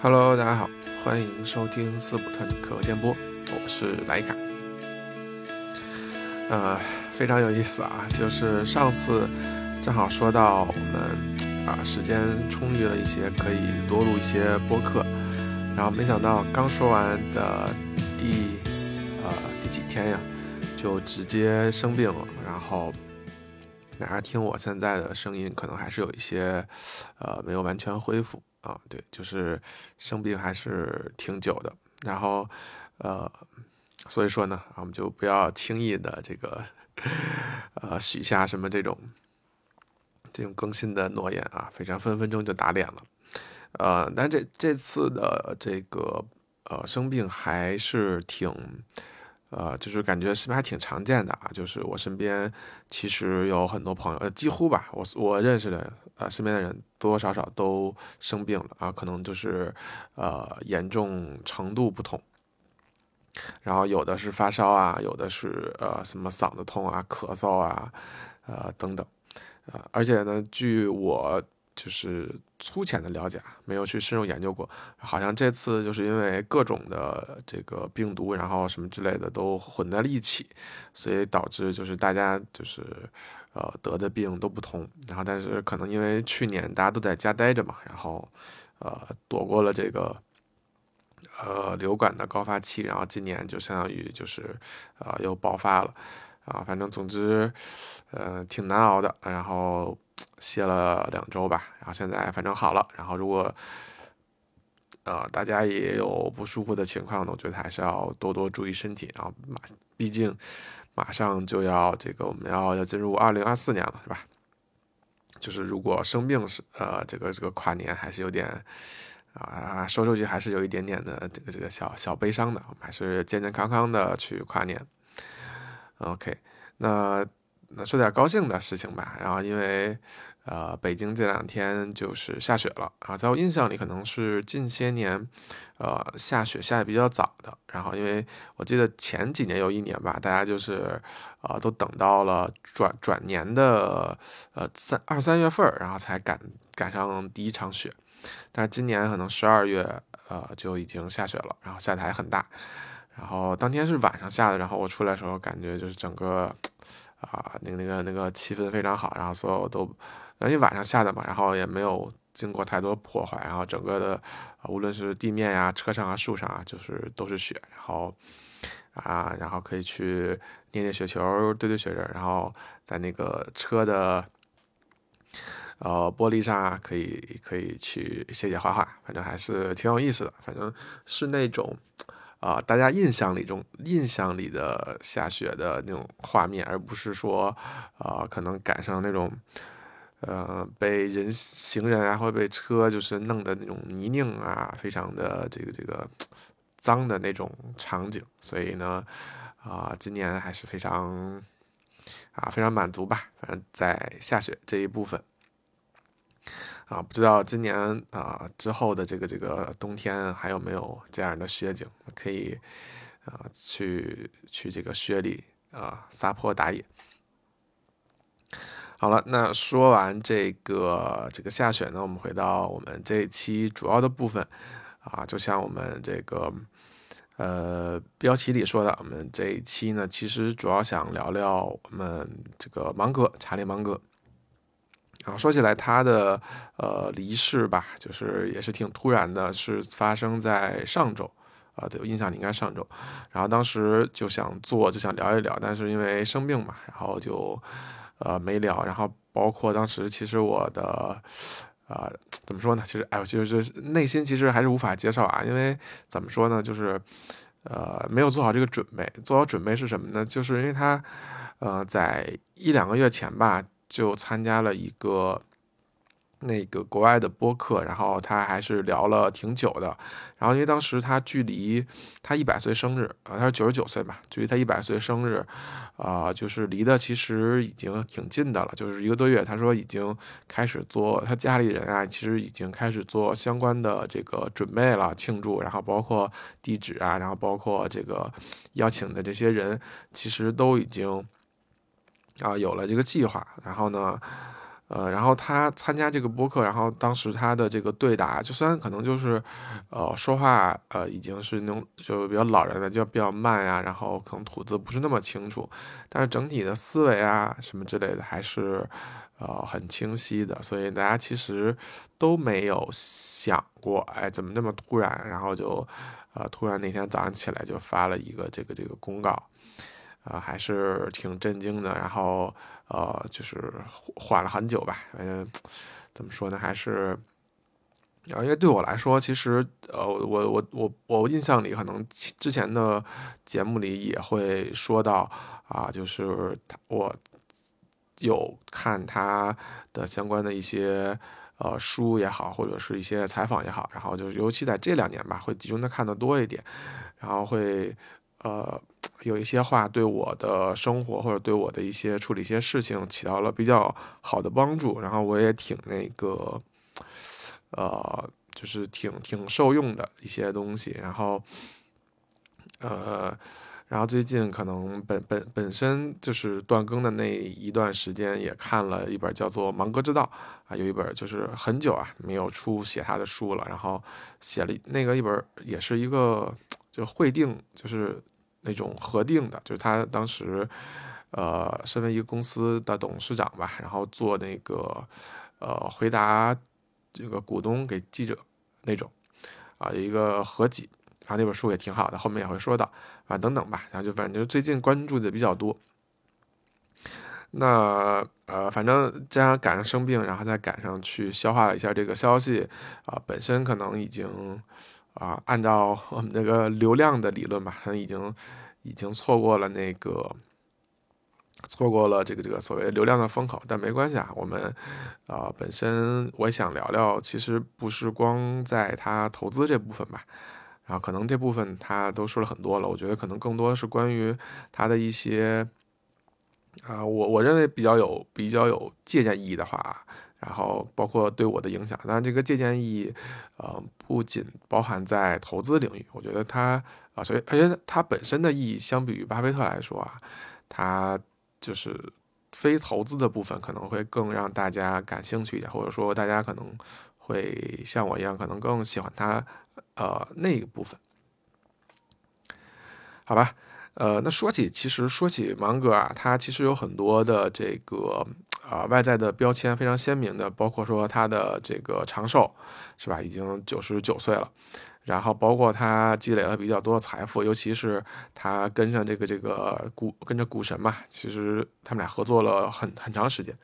Hello，大家好，欢迎收听斯普特尼克电波，我是莱卡。呃，非常有意思啊，就是上次正好说到我们啊时间充裕了一些，可以多录一些播客，然后没想到刚说完的第呃第几天呀，就直接生病了，然后大家听我现在的声音，可能还是有一些呃没有完全恢复。啊，对，就是生病还是挺久的，然后，呃，所以说呢，我们就不要轻易的这个，呃，许下什么这种这种更新的诺言啊，非常分分钟就打脸了，呃，但这这次的这个呃生病还是挺。呃，就是感觉是不是还挺常见的啊？就是我身边其实有很多朋友，呃，几乎吧，我我认识的，呃，身边的人多多少少都生病了啊，可能就是呃严重程度不同。然后有的是发烧啊，有的是呃什么嗓子痛啊、咳嗽啊，呃等等，呃，而且呢，据我。就是粗浅的了解，没有去深入研究过。好像这次就是因为各种的这个病毒，然后什么之类的都混在了一起，所以导致就是大家就是呃得的病都不同。然后但是可能因为去年大家都在家待着嘛，然后呃躲过了这个呃流感的高发期，然后今年就相当于就是呃又爆发了啊。反正总之呃挺难熬的。然后。歇了两周吧，然后现在反正好了。然后如果呃大家也有不舒服的情况呢，我觉得还是要多多注意身体。然后马毕竟马上就要这个我们要要进入二零二四年了，是吧？就是如果生病是呃这个这个跨年还是有点啊说出去还是有一点点的这个这个小小悲伤的，我们还是健健康康的去跨年。OK，那。那说点高兴的事情吧，然后因为，呃，北京这两天就是下雪了，然后在我印象里可能是近些年，呃，下雪下的比较早的。然后因为我记得前几年有一年吧，大家就是，呃，都等到了转转年的，呃，三二三月份，然后才赶赶上第一场雪。但是今年可能十二月，呃，就已经下雪了，然后下的还很大。然后当天是晚上下的，然后我出来的时候感觉就是整个。啊，那个那个那个气氛非常好，然后所有都，因为晚上下的嘛，然后也没有经过太多破坏，然后整个的，无论是地面呀、车上啊、树上啊，就是都是雪，然后，啊，然后可以去捏捏雪球、堆堆雪人，然后在那个车的，呃，玻璃上啊，可以可以去写写画画，反正还是挺有意思的，反正是那种。啊，大家印象里中印象里的下雪的那种画面，而不是说，啊，可能赶上那种，呃，被人行人啊，或者被车就是弄的那种泥泞啊，非常的这个这个脏的那种场景。所以呢，啊，今年还是非常，啊，非常满足吧。反正在下雪这一部分。啊，不知道今年啊之后的这个这个冬天还有没有这样的雪景，可以啊去去这个雪里啊撒泼打野。好了，那说完这个这个下雪呢，我们回到我们这一期主要的部分啊，就像我们这个呃标题里说的，我们这一期呢其实主要想聊聊我们这个芒格查理芒格。然后说起来，他的呃离世吧，就是也是挺突然的，是发生在上周，啊，对我印象里应该上周。然后当时就想做，就想聊一聊，但是因为生病嘛，然后就呃没聊。然后包括当时其实我的啊怎么说呢？其实哎，我就是内心其实还是无法接受啊，因为怎么说呢？就是呃没有做好这个准备。做好准备是什么呢？就是因为他呃在一两个月前吧。就参加了一个那个国外的播客，然后他还是聊了挺久的。然后因为当时他距离他一百岁生日啊，他是九十九岁吧，距离他一百岁生日啊，就是离的其实已经挺近的了，就是一个多月。他说已经开始做他家里人啊，其实已经开始做相关的这个准备了，庆祝。然后包括地址啊，然后包括这个邀请的这些人，其实都已经。啊，有了这个计划，然后呢，呃，然后他参加这个播客，然后当时他的这个对答，就虽然可能就是，呃，说话呃已经是那种就比较老人的，就比较慢呀，然后可能吐字不是那么清楚，但是整体的思维啊什么之类的还是呃很清晰的，所以大家其实都没有想过，哎，怎么那么突然，然后就呃突然那天早上起来就发了一个这个这个公告。啊，还是挺震惊的，然后呃，就是缓了很久吧。嗯，怎么说呢？还是，因为对我来说，其实呃，我我我我印象里，可能之前的节目里也会说到啊，就是我有看他的相关的一些呃书也好，或者是一些采访也好，然后就是尤其在这两年吧，会集中的看的多一点，然后会呃。有一些话对我的生活或者对我的一些处理一些事情起到了比较好的帮助，然后我也挺那个，呃，就是挺挺受用的一些东西。然后，呃，然后最近可能本本本身就是断更的那一段时间，也看了一本叫做《芒格之道》啊，有一本就是很久啊没有出写他的书了，然后写了那个一本也是一个就会定就是。那种核定的，就是他当时，呃，身为一个公司的董事长吧，然后做那个，呃，回答这个股东给记者那种，啊，有一个合集，然后那本书也挺好的，后面也会说到，啊，等等吧，然后就反正就最近关注的比较多，那呃，反正加上赶上生病，然后再赶上去消化了一下这个消息，啊，本身可能已经。啊，按照我们那个流量的理论吧，可能已经已经错过了那个错过了这个这个所谓流量的风口，但没关系啊。我们啊，本身我想聊聊，其实不是光在他投资这部分吧，然后可能这部分他都说了很多了。我觉得可能更多是关于他的一些啊，我我认为比较有比较有借鉴意义的话。然后包括对我的影响，当然这个借鉴意义，呃，不仅包含在投资领域，我觉得它啊，所以而且它本身的意义，相比于巴菲特来说啊，它就是非投资的部分可能会更让大家感兴趣一点，或者说大家可能会像我一样，可能更喜欢它，呃，那一部分，好吧。呃，那说起，其实说起芒格啊，他其实有很多的这个啊外在的标签非常鲜明的，包括说他的这个长寿，是吧？已经九十九岁了，然后包括他积累了比较多的财富，尤其是他跟上这个这个股跟着股神嘛，其实他们俩合作了很很长时间，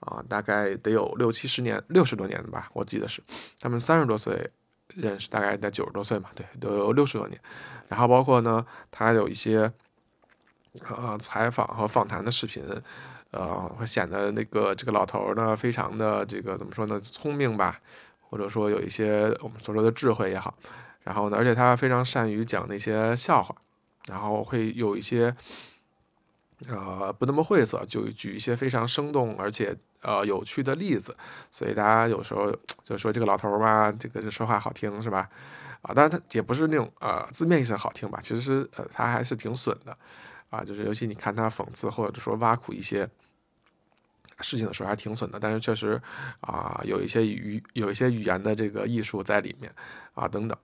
啊，大概得有六七十年，六十多年吧，我记得是，他们三十多岁。认识大概在九十多岁嘛，对，都有六十多年。然后包括呢，他有一些呃采访和访谈的视频，呃，会显得那个这个老头呢非常的这个怎么说呢，聪明吧，或者说有一些我们所说的智慧也好。然后呢，而且他非常善于讲那些笑话，然后会有一些。呃，不那么晦涩，就举一些非常生动而且呃有趣的例子，所以大家有时候就说这个老头儿吧，这个就说话好听是吧？啊，当然他也不是那种呃字面意思好听吧，其实呃他还是挺损的，啊，就是尤其你看他讽刺或者说挖苦一些事情的时候还挺损的，但是确实啊有一些语有一些语言的这个艺术在里面啊等等。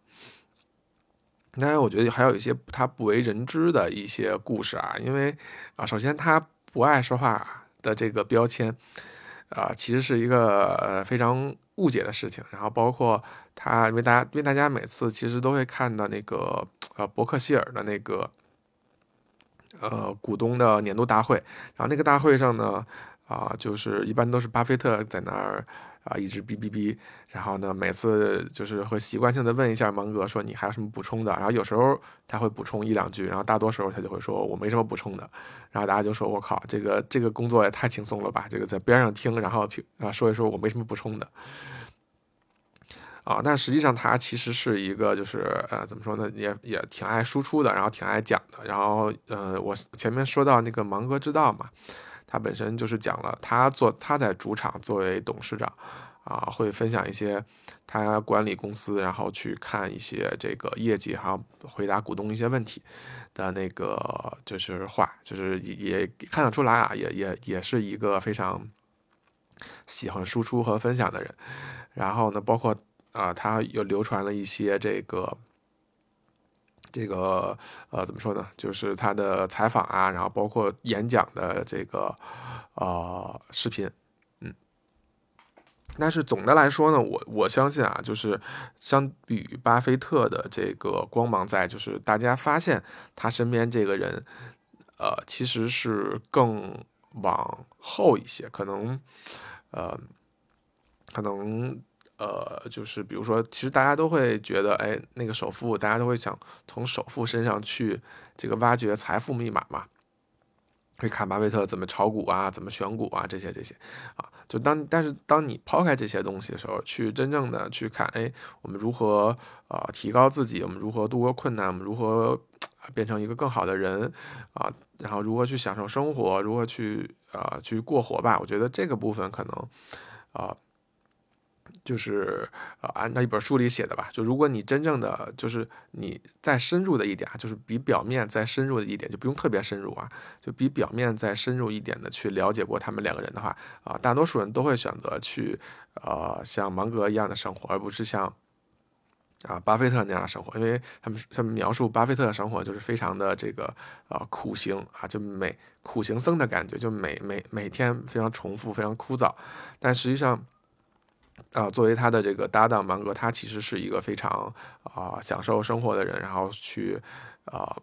当然，我觉得还有一些他不为人知的一些故事啊，因为啊，首先他不爱说话的这个标签，啊，其实是一个非常误解的事情。然后包括他，因为大家，因为大家每次其实都会看到那个呃伯克希尔的那个呃股东的年度大会，然后那个大会上呢，啊，就是一般都是巴菲特在那儿。啊，一直哔哔哔，然后呢，每次就是会习惯性的问一下芒格，说你还有什么补充的？然后有时候他会补充一两句，然后大多时候他就会说我没什么补充的。然后大家就说我靠，这个这个工作也太轻松了吧？这个在边上听，然后啊说一说我没什么补充的。啊，但实际上他其实是一个就是呃怎么说呢，也也挺爱输出的，然后挺爱讲的。然后呃，我前面说到那个芒格之道嘛。他本身就是讲了，他做他在主场作为董事长，啊，会分享一些他管理公司，然后去看一些这个业绩，还有回答股东一些问题的那个就是话，就是也也看得出来啊，也也也是一个非常喜欢输出和分享的人。然后呢，包括啊，他又流传了一些这个这个呃，怎么说呢？就是他的采访啊，然后包括演讲的这个呃视频。嗯但是总的来说呢，我我相信啊，就是相比于巴菲特的这个光芒在，就是大家发现他身边这个人，呃，其实是更往后一些，可能，呃，可能，呃，就是比如说，其实大家都会觉得，哎，那个首富，大家都会想从首富身上去这个挖掘财富密码嘛。会看巴菲特怎么炒股啊，怎么选股啊，这些这些，啊，就当但是当你抛开这些东西的时候，去真正的去看，哎，我们如何啊提高自己，我们如何度过困难，我们如何变成一个更好的人啊，然后如何去享受生活，如何去啊去过活吧，我觉得这个部分可能啊。就是呃，按照一本书里写的吧，就如果你真正的就是你再深入的一点啊，就是比表面再深入的一点，就不用特别深入啊，就比表面再深入一点的去了解过他们两个人的话啊，大多数人都会选择去呃像芒格一样的生活，而不是像啊巴菲特那样的生活，因为他们他们描述巴菲特的生活就是非常的这个啊苦行啊，就每苦行僧的感觉，就每每每天非常重复，非常枯燥，但实际上。啊，作为他的这个搭档芒格，他其实是一个非常啊享受生活的人，然后去啊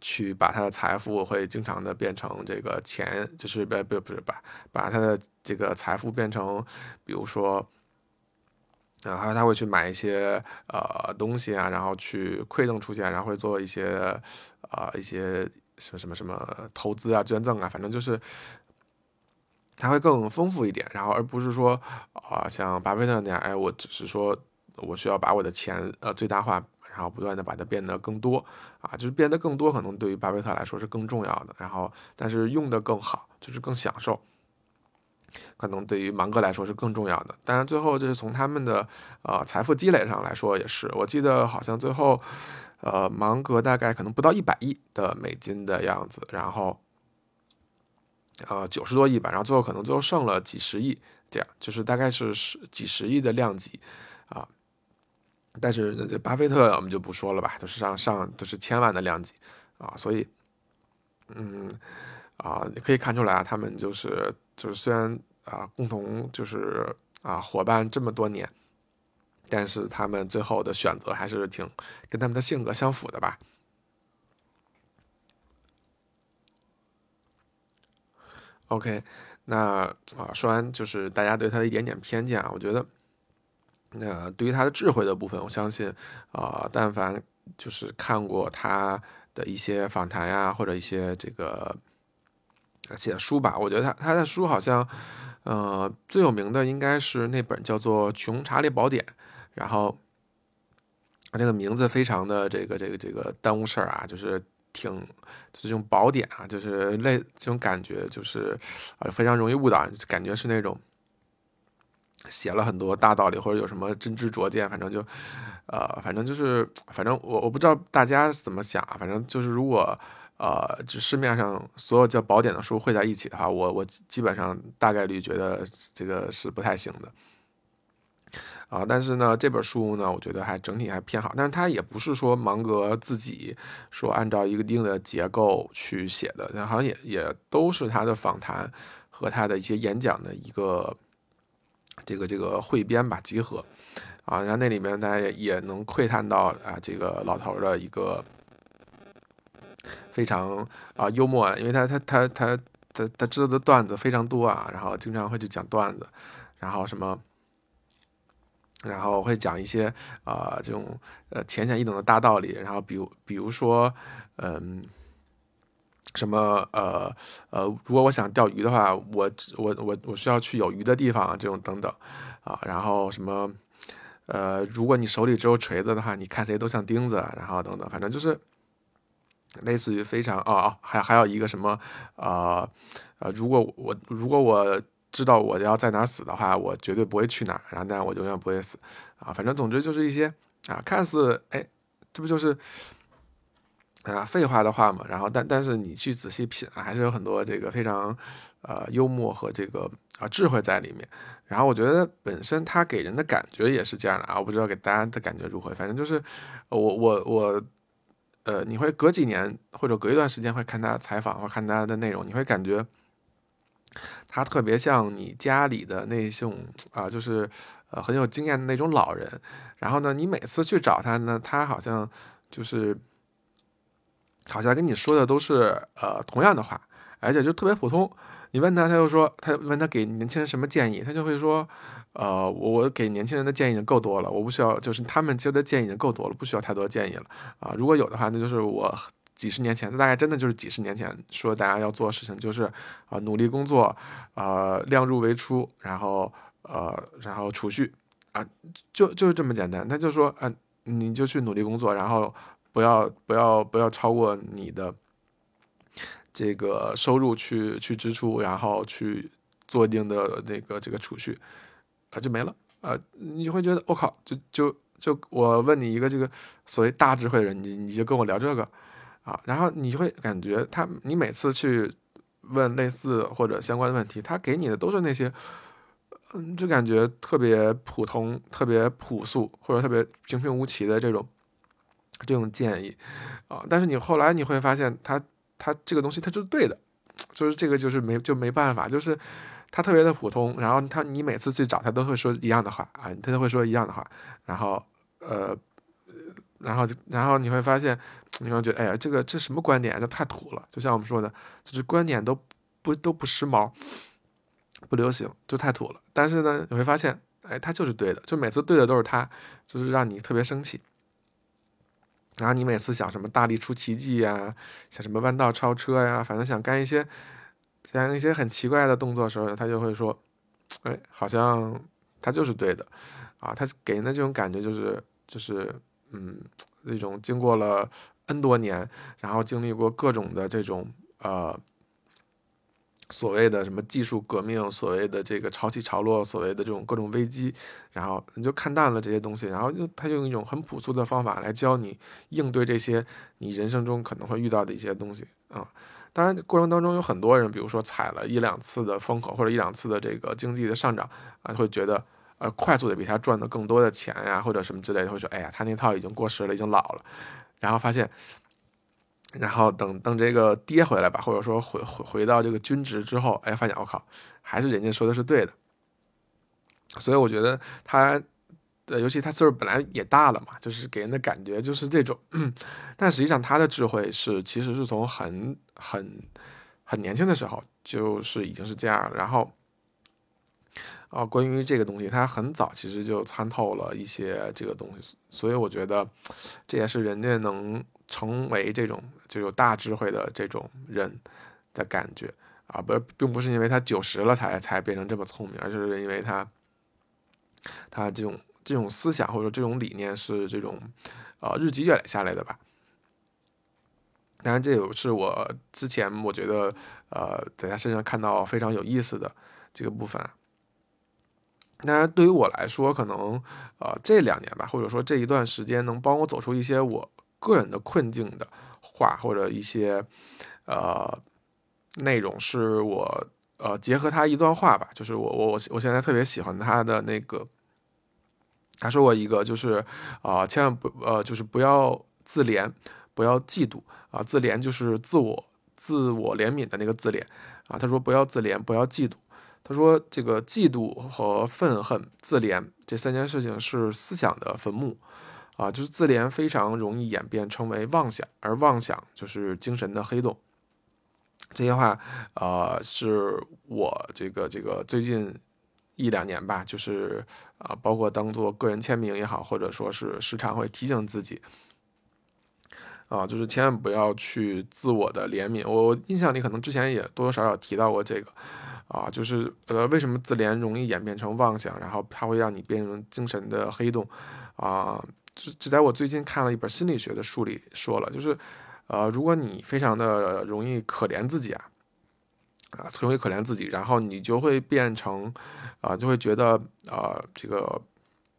去把他的财富会经常的变成这个钱，就是不不不是把把他的这个财富变成，比如说，然后他会去买一些呃东西啊，然后去馈赠出去，然后会做一些啊一些什么什么什么投资啊、捐赠啊，反正就是。它会更丰富一点，然后而不是说啊，像巴菲特那样，哎，我只是说我需要把我的钱呃最大化，然后不断的把它变得更多啊，就是变得更多，可能对于巴菲特来说是更重要的。然后，但是用的更好，就是更享受，可能对于芒格来说是更重要的。当然，最后就是从他们的呃财富积累上来说，也是，我记得好像最后呃芒格大概可能不到一百亿的美金的样子，然后。呃，九十多亿吧，然后最后可能最后剩了几十亿，这样就是大概是十几十亿的量级啊。但是这巴菲特我们就不说了吧，都是上上都是千万的量级啊，所以嗯啊，你可以看出来啊，他们就是就是虽然啊共同就是啊伙伴这么多年，但是他们最后的选择还是挺跟他们的性格相符的吧。OK，那啊，说完就是大家对他的一点点偏见啊，我觉得，那对于他的智慧的部分，我相信啊，但凡就是看过他的一些访谈呀，或者一些这个写的书吧，我觉得他他的书好像，呃，最有名的应该是那本叫做《穷查理宝典》，然后这个名字非常的这个这个这个耽误事儿啊，就是。挺，就这种宝典啊，就是类这种感觉，就是啊，非常容易误导，感觉是那种写了很多大道理，或者有什么真知灼见，反正就，呃，反正就是，反正我我不知道大家怎么想，反正就是如果呃，就市面上所有叫宝典的书汇在一起的话，我我基本上大概率觉得这个是不太行的。啊，但是呢，这本书呢，我觉得还整体还偏好，但是它也不是说芒格自己说按照一个定的结构去写的，那好像也也都是他的访谈和他的一些演讲的一个这个这个汇编吧，集合啊，然后那里面大家也也能窥探到啊，这个老头的一个非常啊幽默，因为他他他他他他知道的段子非常多啊，然后经常会去讲段子，然后什么。然后会讲一些啊这种呃浅显易懂的大道理，然后比如比如说嗯什么呃呃如果我想钓鱼的话，我我我我需要去有鱼的地方这种等等啊，然后什么呃如果你手里只有锤子的话，你看谁都像钉子，然后等等，反正就是类似于非常哦哦还还有一个什么啊呃如果我如果我。知道我要在哪死的话，我绝对不会去哪儿，然后但我永远不会死，啊，反正总之就是一些啊，看似哎，这不就是啊，废话的话嘛，然后但但是你去仔细品，还是有很多这个非常呃幽默和这个啊智慧在里面。然后我觉得本身他给人的感觉也是这样的啊，我不知道给大家的感觉如何，反正就是我我我呃，你会隔几年或者隔一段时间会看他采访或看他的内容，你会感觉他特别像你家里的那种啊，就是呃很有经验的那种老人。然后呢，你每次去找他呢，他好像就是。好像跟你说的都是呃同样的话，而且就特别普通。你问他，他就说他问他给年轻人什么建议，他就会说，呃，我给年轻人的建议已经够多了，我不需要，就是他们接的建议已经够多了，不需要太多建议了啊。如果有的话，那就是我几十年前，大概真的就是几十年前说大家要做的事情，就是啊努力工作，啊量入为出，然后呃然后储蓄啊，就就是这么简单。他就说啊，你就去努力工作，然后。不要不要不要超过你的这个收入去去支出，然后去做一定的那个这个储蓄，啊就没了啊！你会觉得我靠，就就就我问你一个这个所谓大智慧的人，你你就跟我聊这个啊，然后你会感觉他你每次去问类似或者相关的问题，他给你的都是那些嗯，就感觉特别普通、特别朴素或者特别平平无奇的这种。这种建议，啊，但是你后来你会发现，他他这个东西他就是对的，就是这个就是没就没办法，就是他特别的普通，然后他你每次去找他都会说一样的话啊，他都会说一样的话，然后呃，然后然后你会发现，你可能觉得哎呀，这个这什么观点，这太土了，就像我们说的，就是观点都不都不时髦，不流行，就太土了。但是呢，你会发现，哎，他就是对的，就每次对的都是他，就是让你特别生气。然后你每次想什么大力出奇迹呀，想什么弯道超车呀，反正想干一些，想一些很奇怪的动作的时候，他就会说，哎，好像他就是对的，啊，他给人的这种感觉就是就是，嗯，那种经过了 N 多年，然后经历过各种的这种呃。所谓的什么技术革命，所谓的这个潮起潮落，所谓的这种各种危机，然后你就看淡了这些东西，然后就他用一种很朴素的方法来教你应对这些你人生中可能会遇到的一些东西啊。当然过程当中有很多人，比如说踩了一两次的风口或者一两次的这个经济的上涨啊，会觉得呃快速的比他赚的更多的钱呀，或者什么之类的，会说哎呀他那套已经过时了，已经老了，然后发现。然后等等这个跌回来吧，或者说回回回到这个均值之后，哎，发现我靠，还是人家说的是对的。所以我觉得他，呃，尤其他岁数本来也大了嘛，就是给人的感觉就是这种。但实际上他的智慧是，其实是从很很很年轻的时候就是已经是这样。然后，啊，关于这个东西，他很早其实就参透了一些这个东西。所以我觉得这也是人家能成为这种。就有大智慧的这种人的感觉啊，不，并不是因为他九十了才才变成这么聪明，而是因为他他这种这种思想或者这种理念是这种呃日积月累下来的吧。当然，这也是我之前我觉得呃在他身上看到非常有意思的这个部分。当然，对于我来说，可能呃这两年吧，或者说这一段时间，能帮我走出一些我个人的困境的。话或者一些呃内容是我呃结合他一段话吧，就是我我我我现在特别喜欢他的那个，他说过一个就是啊千万不呃就是不要自怜，不要嫉妒啊自怜就是自我自我怜悯的那个自怜啊他说不要自怜不要嫉妒，他说这个嫉妒和愤恨自怜这三件事情是思想的坟墓。啊，就是自怜非常容易演变成为妄想，而妄想就是精神的黑洞。这些话，呃，是我这个这个最近一两年吧，就是啊，包括当做个人签名也好，或者说是时常会提醒自己，啊，就是千万不要去自我的怜悯。我印象里可能之前也多多少少提到过这个，啊，就是呃，为什么自怜容易演变成妄想，然后它会让你变成精神的黑洞，啊。只只在我最近看了一本心理学的书里说了，就是，呃，如果你非常的容易可怜自己啊，啊，容易可怜自己，然后你就会变成，啊，就会觉得，啊，这个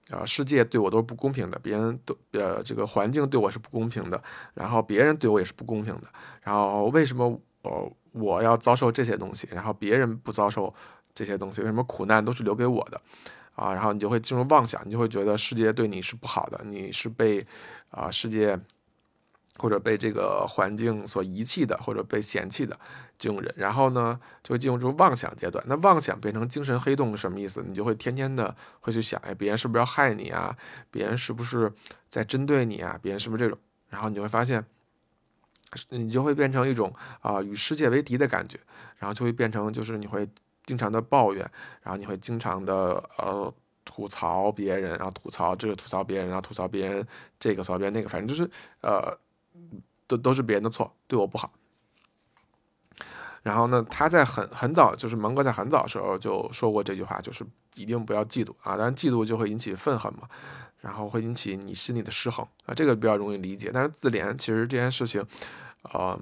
呃，世界对我都是不公平的，别人都呃这个环境对我是不公平的，然后别人对我也是不公平的，然后为什么哦我要遭受这些东西，然后别人不遭受这些东西，为什么苦难都是留给我的啊？然后你就会进入妄想，你就会觉得世界对你是不好的，你是被啊世界。或者被这个环境所遗弃的，或者被嫌弃的这种人，然后呢，就会进入这种妄想阶段。那妄想变成精神黑洞是什么意思？你就会天天的会去想，哎，别人是不是要害你啊？别人是不是在针对你啊？别人是不是这种？然后你就会发现，你就会变成一种啊与世界为敌的感觉，然后就会变成就是你会经常的抱怨，然后你会经常的呃吐槽别人，然后吐槽这个吐槽别人，然后吐槽别人这个吐槽别人那个，反正就是呃。都都是别人的错，对我不好。然后呢，他在很很早，就是蒙哥在很早的时候就说过这句话，就是一定不要嫉妒啊，当然嫉妒就会引起愤恨嘛，然后会引起你心理的失衡啊，这个比较容易理解。但是自怜其实这件事情，呃，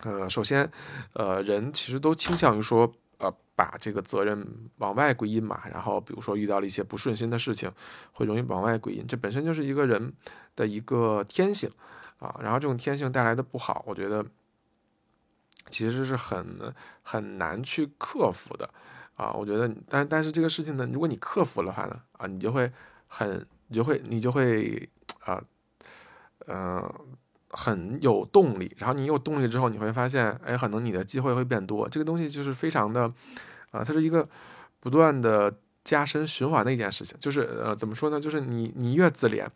呃，首先，呃，人其实都倾向于说，呃，把这个责任往外归因嘛，然后比如说遇到了一些不顺心的事情，会容易往外归因，这本身就是一个人的一个天性。啊，然后这种天性带来的不好，我觉得其实是很很难去克服的啊。我觉得，但但是这个事情呢，如果你克服的话呢，啊，你就会很，你就会你就会啊，嗯，很有动力。然后你有动力之后，你会发现，哎，可能你的机会会变多。这个东西就是非常的啊，它是一个不断的加深循环的一件事情。就是呃，怎么说呢？就是你你越自怜。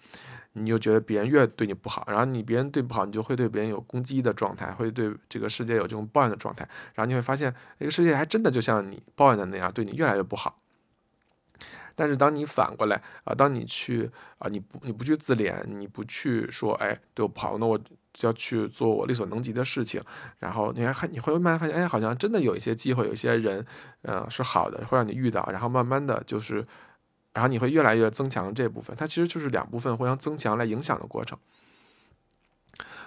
你就觉得别人越对你不好，然后你别人对不好，你就会对别人有攻击的状态，会对这个世界有这种抱怨的状态，然后你会发现，这个世界还真的就像你抱怨的那样，对你越来越不好。但是当你反过来啊，当你去啊，你不你不去自怜，你不去说，哎，对我不好，那我就要去做我力所能及的事情，然后你还你会慢慢发现，哎，好像真的有一些机会，有一些人，嗯，是好的，会让你遇到，然后慢慢的就是。然后你会越来越增强这部分，它其实就是两部分互相增强来影响的过程。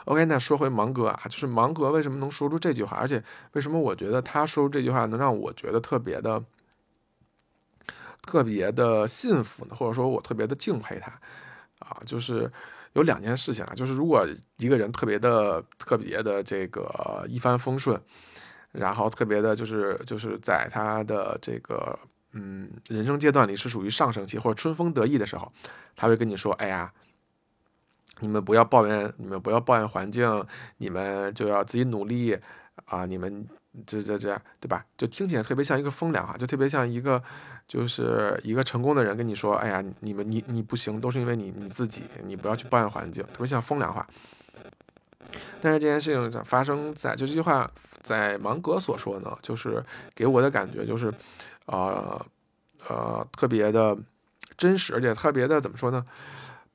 OK，那说回芒格啊，就是芒格为什么能说出这句话，而且为什么我觉得他说出这句话能让我觉得特别的、特别的幸福呢？或者说我特别的敬佩他啊？就是有两件事情啊，就是如果一个人特别的、特别的这个一帆风顺，然后特别的就是就是在他的这个。嗯，人生阶段里是属于上升期或者春风得意的时候，他会跟你说：“哎呀，你们不要抱怨，你们不要抱怨环境，你们就要自己努力啊！你们这这这，对吧？就听起来特别像一个风凉话，就特别像一个就是一个成功的人跟你说：哎呀，你们你你不行，都是因为你你自己，你不要去抱怨环境，特别像风凉话。但是这件事情发生在就这句话在芒格所说呢，就是给我的感觉就是。”呃，呃，特别的真实，而且特别的怎么说呢？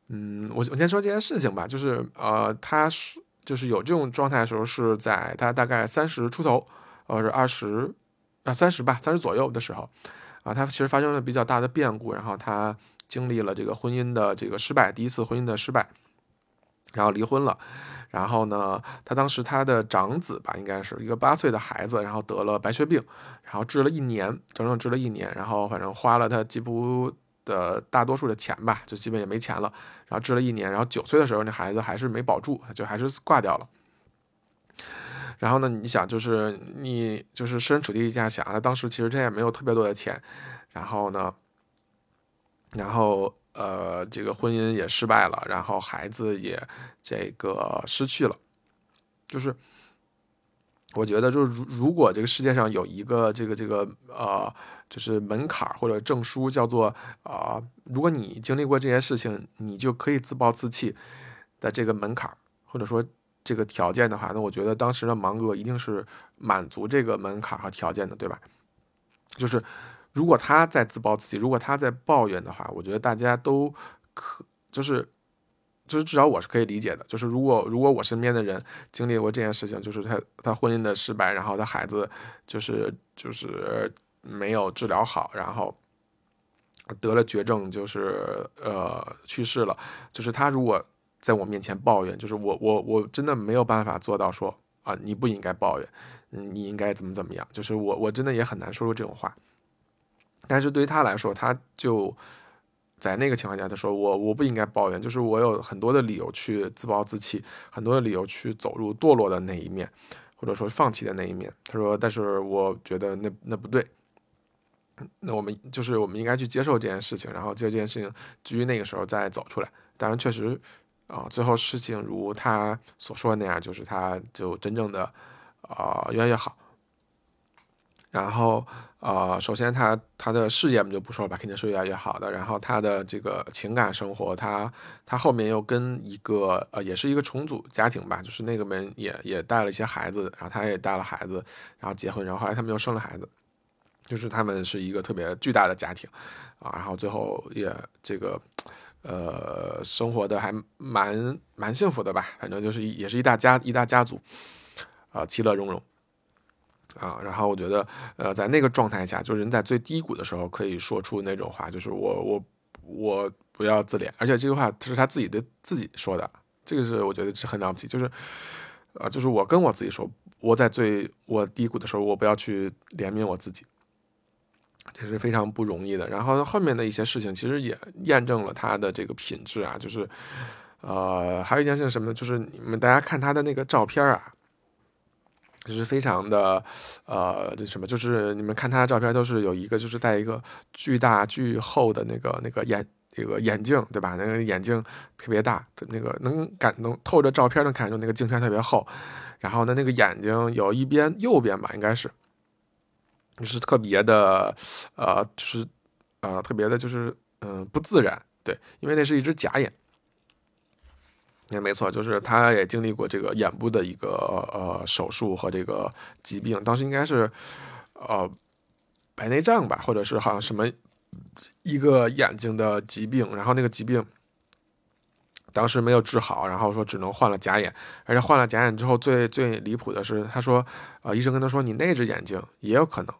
嗯，我我先说这件事情吧，就是呃，他是就是有这种状态的时候，是在他大概三十出头，呃，是二十啊三十吧，三十左右的时候，啊，他其实发生了比较大的变故，然后他经历了这个婚姻的这个失败，第一次婚姻的失败，然后离婚了。然后呢，他当时他的长子吧，应该是一个八岁的孩子，然后得了白血病，然后治了一年，整整治了一年，然后反正花了他几乎的大多数的钱吧，就基本也没钱了。然后治了一年，然后九岁的时候，那孩子还是没保住，就还是挂掉了。然后呢，你想，就是你就是身处地一下想，他当时其实他也没有特别多的钱，然后呢，然后。呃，这个婚姻也失败了，然后孩子也这个失去了，就是我觉得，就是如如果这个世界上有一个这个这个呃，就是门槛或者证书，叫做啊，如果你经历过这些事情，你就可以自暴自弃的这个门槛或者说这个条件的话，那我觉得当时的芒格一定是满足这个门槛和条件的，对吧？就是。如果他在自暴自弃，如果他在抱怨的话，我觉得大家都可就是，就是至少我是可以理解的。就是如果如果我身边的人经历过这件事情，就是他他婚姻的失败，然后他孩子就是就是没有治疗好，然后得了绝症，就是呃去世了。就是他如果在我面前抱怨，就是我我我真的没有办法做到说啊你不应该抱怨，你应该怎么怎么样。就是我我真的也很难说出这种话。但是对于他来说，他就在那个情况下，他说我我不应该抱怨，就是我有很多的理由去自暴自弃，很多的理由去走入堕落的那一面，或者说放弃的那一面。他说，但是我觉得那那不对，那我们就是我们应该去接受这件事情，然后接这件事情，至于那个时候再走出来。当然，确实啊，最后事情如他所说的那样，就是他就真正的啊越来越好。然后，呃，首先他他的事业我们就不说了吧，肯定是越来越好的。然后他的这个情感生活，他他后面又跟一个呃，也是一个重组家庭吧，就是那个门也也带了一些孩子，然后他也带了孩子，然后结婚，然后后来他们又生了孩子，就是他们是一个特别巨大的家庭啊。然后最后也这个呃，生活的还蛮蛮幸福的吧，反正就是也是一大家一大家族啊，其乐融融。啊，然后我觉得，呃，在那个状态下，就是人在最低谷的时候，可以说出那种话，就是我我我不要自怜，而且这句话是他自己对自己说的，这个是我觉得是很了不起，就是，呃，就是我跟我自己说，我在最我低谷的时候，我不要去怜悯我自己，这是非常不容易的。然后后面的一些事情，其实也验证了他的这个品质啊，就是，呃，还有一件事情什么呢？就是你们大家看他的那个照片啊。就是非常的，呃，这什么？就是你们看他的照片，都是有一个，就是戴一个巨大巨厚的那个那个眼那个眼镜，对吧？那个眼镜特别大，那个能感能透着照片能看出那个镜片特别厚。然后呢，那个眼睛有一边右边吧，应该是，就是特别的，呃，就是呃，特别的，就是嗯，不自然。对，因为那是一只假眼。也没错，就是他也经历过这个眼部的一个呃手术和这个疾病，当时应该是呃白内障吧，或者是好像什么一个眼睛的疾病，然后那个疾病当时没有治好，然后说只能换了假眼，而且换了假眼之后，最最离谱的是，他说啊，医生跟他说，你那只眼睛也有可能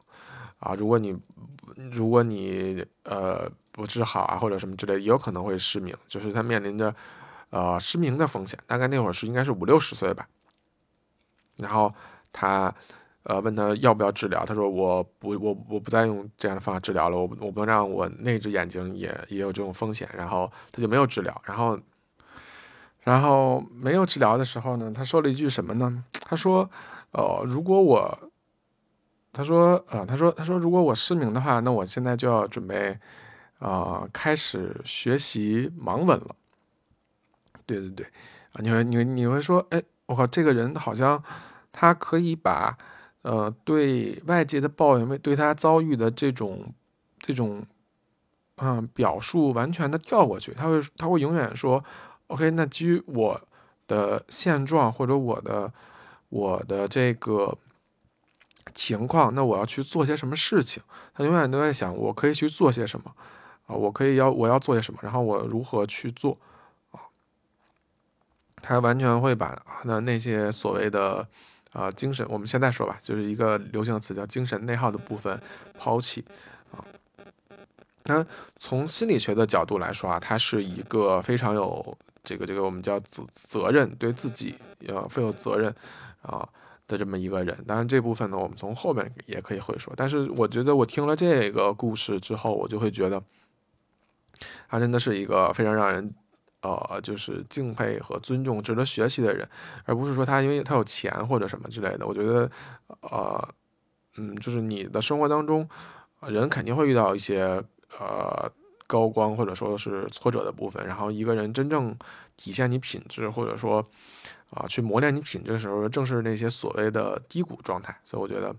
啊，如果你如果你呃不治好啊或者什么之类，也有可能会失明，就是他面临着。呃，失明的风险，大概那会儿是应该是五六十岁吧。然后他，呃，问他要不要治疗，他说我不，我我不再用这样的方法治疗了，我我不能让我那只眼睛也也有这种风险。然后他就没有治疗。然后，然后没有治疗的时候呢，他说了一句什么呢？他说，呃，如果我，他说，呃，他说，他说，如果我失明的话，那我现在就要准备，啊，开始学习盲文了。对对对，啊，你会你你会说，哎，我靠，这个人好像他可以把，呃，对外界的抱怨，对他遭遇的这种这种，嗯，表述完全的跳过去。他会他会永远说，OK，那基于我的现状或者我的我的这个情况，那我要去做些什么事情？他永远都在想，我可以去做些什么啊？我可以要我要做些什么？然后我如何去做啊？他完全会把那那些所谓的，呃，精神，我们现在说吧，就是一个流行的词叫精神内耗的部分抛弃啊。那从心理学的角度来说啊，他是一个非常有这个这个我们叫责责任，对自己要负有责任啊的这么一个人。当然这部分呢，我们从后面也可以会说。但是我觉得我听了这个故事之后，我就会觉得，他真的是一个非常让人。呃，就是敬佩和尊重、值得学习的人，而不是说他因为他有钱或者什么之类的。我觉得，呃，嗯，就是你的生活当中，人肯定会遇到一些呃高光或者说是挫折的部分。然后一个人真正体现你品质，或者说啊去磨练你品质的时候，正是那些所谓的低谷状态。所以我觉得，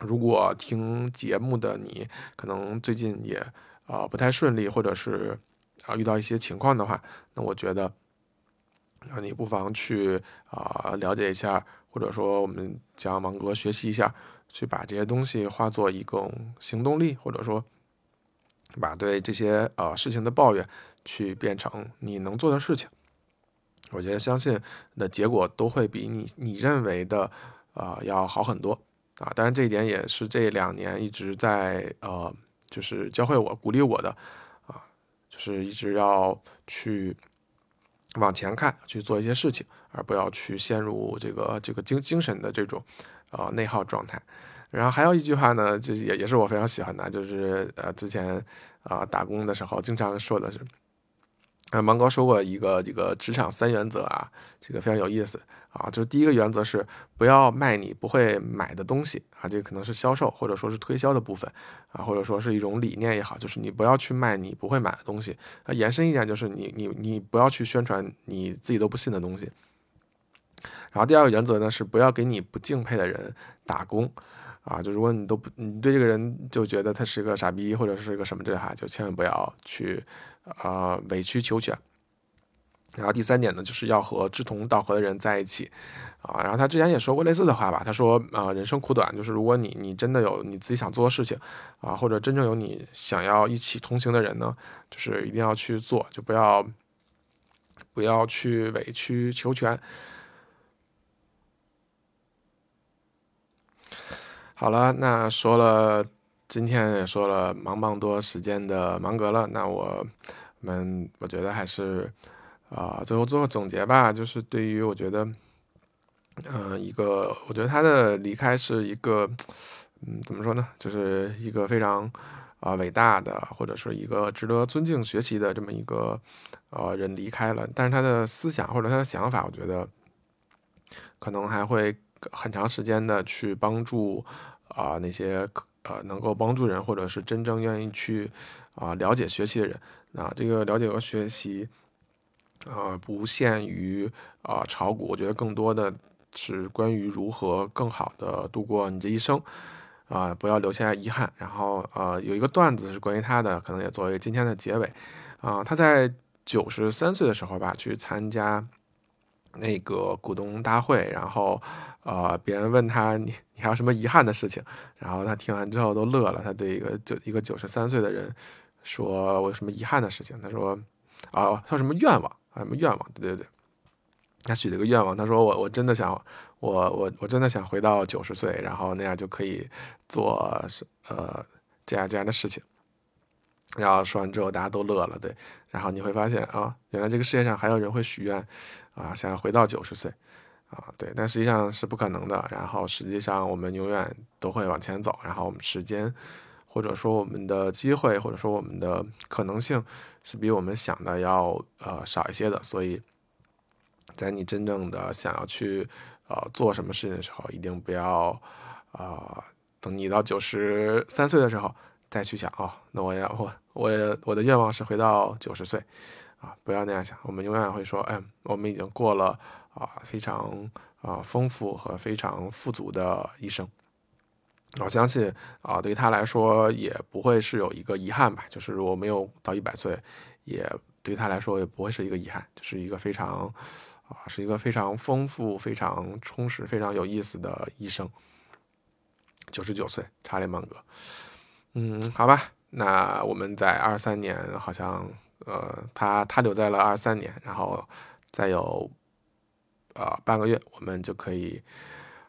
如果听节目的你可能最近也啊不太顺利，或者是。啊，遇到一些情况的话，那我觉得，啊，你不妨去啊了解一下，或者说我们将芒格学习一下，去把这些东西化作一种行动力，或者说把对这些呃事情的抱怨去变成你能做的事情。我觉得相信的结果都会比你你认为的啊要好很多啊。当然这一点也是这两年一直在呃就是教会我、鼓励我的。啊，就是一直要去往前看，去做一些事情，而不要去陷入这个这个精精神的这种呃内耗状态。然后还有一句话呢，就也也是我非常喜欢的，就是呃之前啊打工的时候经常说的是。啊，芒哥说过一个这个职场三原则啊，这个非常有意思啊。就是第一个原则是不要卖你不会买的东西啊，这个可能是销售或者说是推销的部分啊，或者说是一种理念也好，就是你不要去卖你不会买的东西。那延伸一点就是你你你不要去宣传你自己都不信的东西。然后第二个原则呢是不要给你不敬佩的人打工啊，就如果你都不你对这个人就觉得他是个傻逼或者是个什么这哈，就千万不要去。啊，委曲求全。然后第三点呢，就是要和志同道合的人在一起啊。然后他之前也说过类似的话吧，他说啊，人生苦短，就是如果你你真的有你自己想做的事情啊，或者真正有你想要一起同行的人呢，就是一定要去做，就不要不要去委曲求全。好了，那说了。今天也说了忙忙多时间的芒格了，那我们我觉得还是啊，最后做个总结吧。就是对于我觉得，嗯，一个我觉得他的离开是一个，嗯，怎么说呢？就是一个非常啊伟大的，或者是一个值得尊敬学习的这么一个呃人离开了。但是他的思想或者他的想法，我觉得可能还会很长时间的去帮助啊那些。呃，能够帮助人，或者是真正愿意去啊了解学习的人，那这个了解和学习，啊，不限于啊炒股，我觉得更多的是关于如何更好的度过你这一生，啊，不要留下遗憾。然后呃，有一个段子是关于他的，可能也作为今天的结尾，啊，他在九十三岁的时候吧，去参加。那个股东大会，然后，呃，别人问他你你还有什么遗憾的事情？然后他听完之后都乐了。他对一个九一个九十三岁的人说：“我有什么遗憾的事情？”他说：“啊，他有什么愿望？什么愿望？对对对，他许了个愿望。他说：我我真的想，我我我真的想回到九十岁，然后那样就可以做是呃这样这样的事情。”然后说完之后，大家都乐了，对。然后你会发现啊，原来这个世界上还有人会许愿，啊，想要回到九十岁，啊，对。但实际上是不可能的。然后实际上我们永远都会往前走。然后我们时间，或者说我们的机会，或者说我们的可能性，是比我们想的要呃少一些的。所以，在你真正的想要去呃做什么事情的时候，一定不要啊，等你到九十三岁的时候。再去想哦，那我要我我我的愿望是回到九十岁，啊，不要那样想。我们永远会说，嗯，我们已经过了啊非常啊丰富和非常富足的一生。我相信啊，对于他来说也不会是有一个遗憾吧，就是我没有到一百岁，也对他来说也不会是一个遗憾，就是一个非常啊是一个非常丰富、非常充实、非常有意思的一生。九十九岁，查理芒格。嗯，好吧，那我们在二三年，好像呃，他他留在了二三年，然后再有呃半个月，我们就可以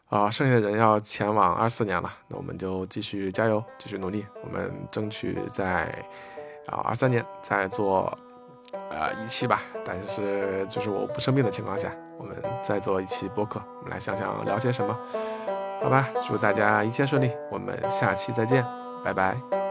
啊，剩下的人要前往二四年了，那我们就继续加油，继续努力，我们争取在啊二三年再做呃一期吧，但是就是我不生病的情况下，我们再做一期播客，我们来想想聊些什么，好吧，祝大家一切顺利，我们下期再见。拜拜。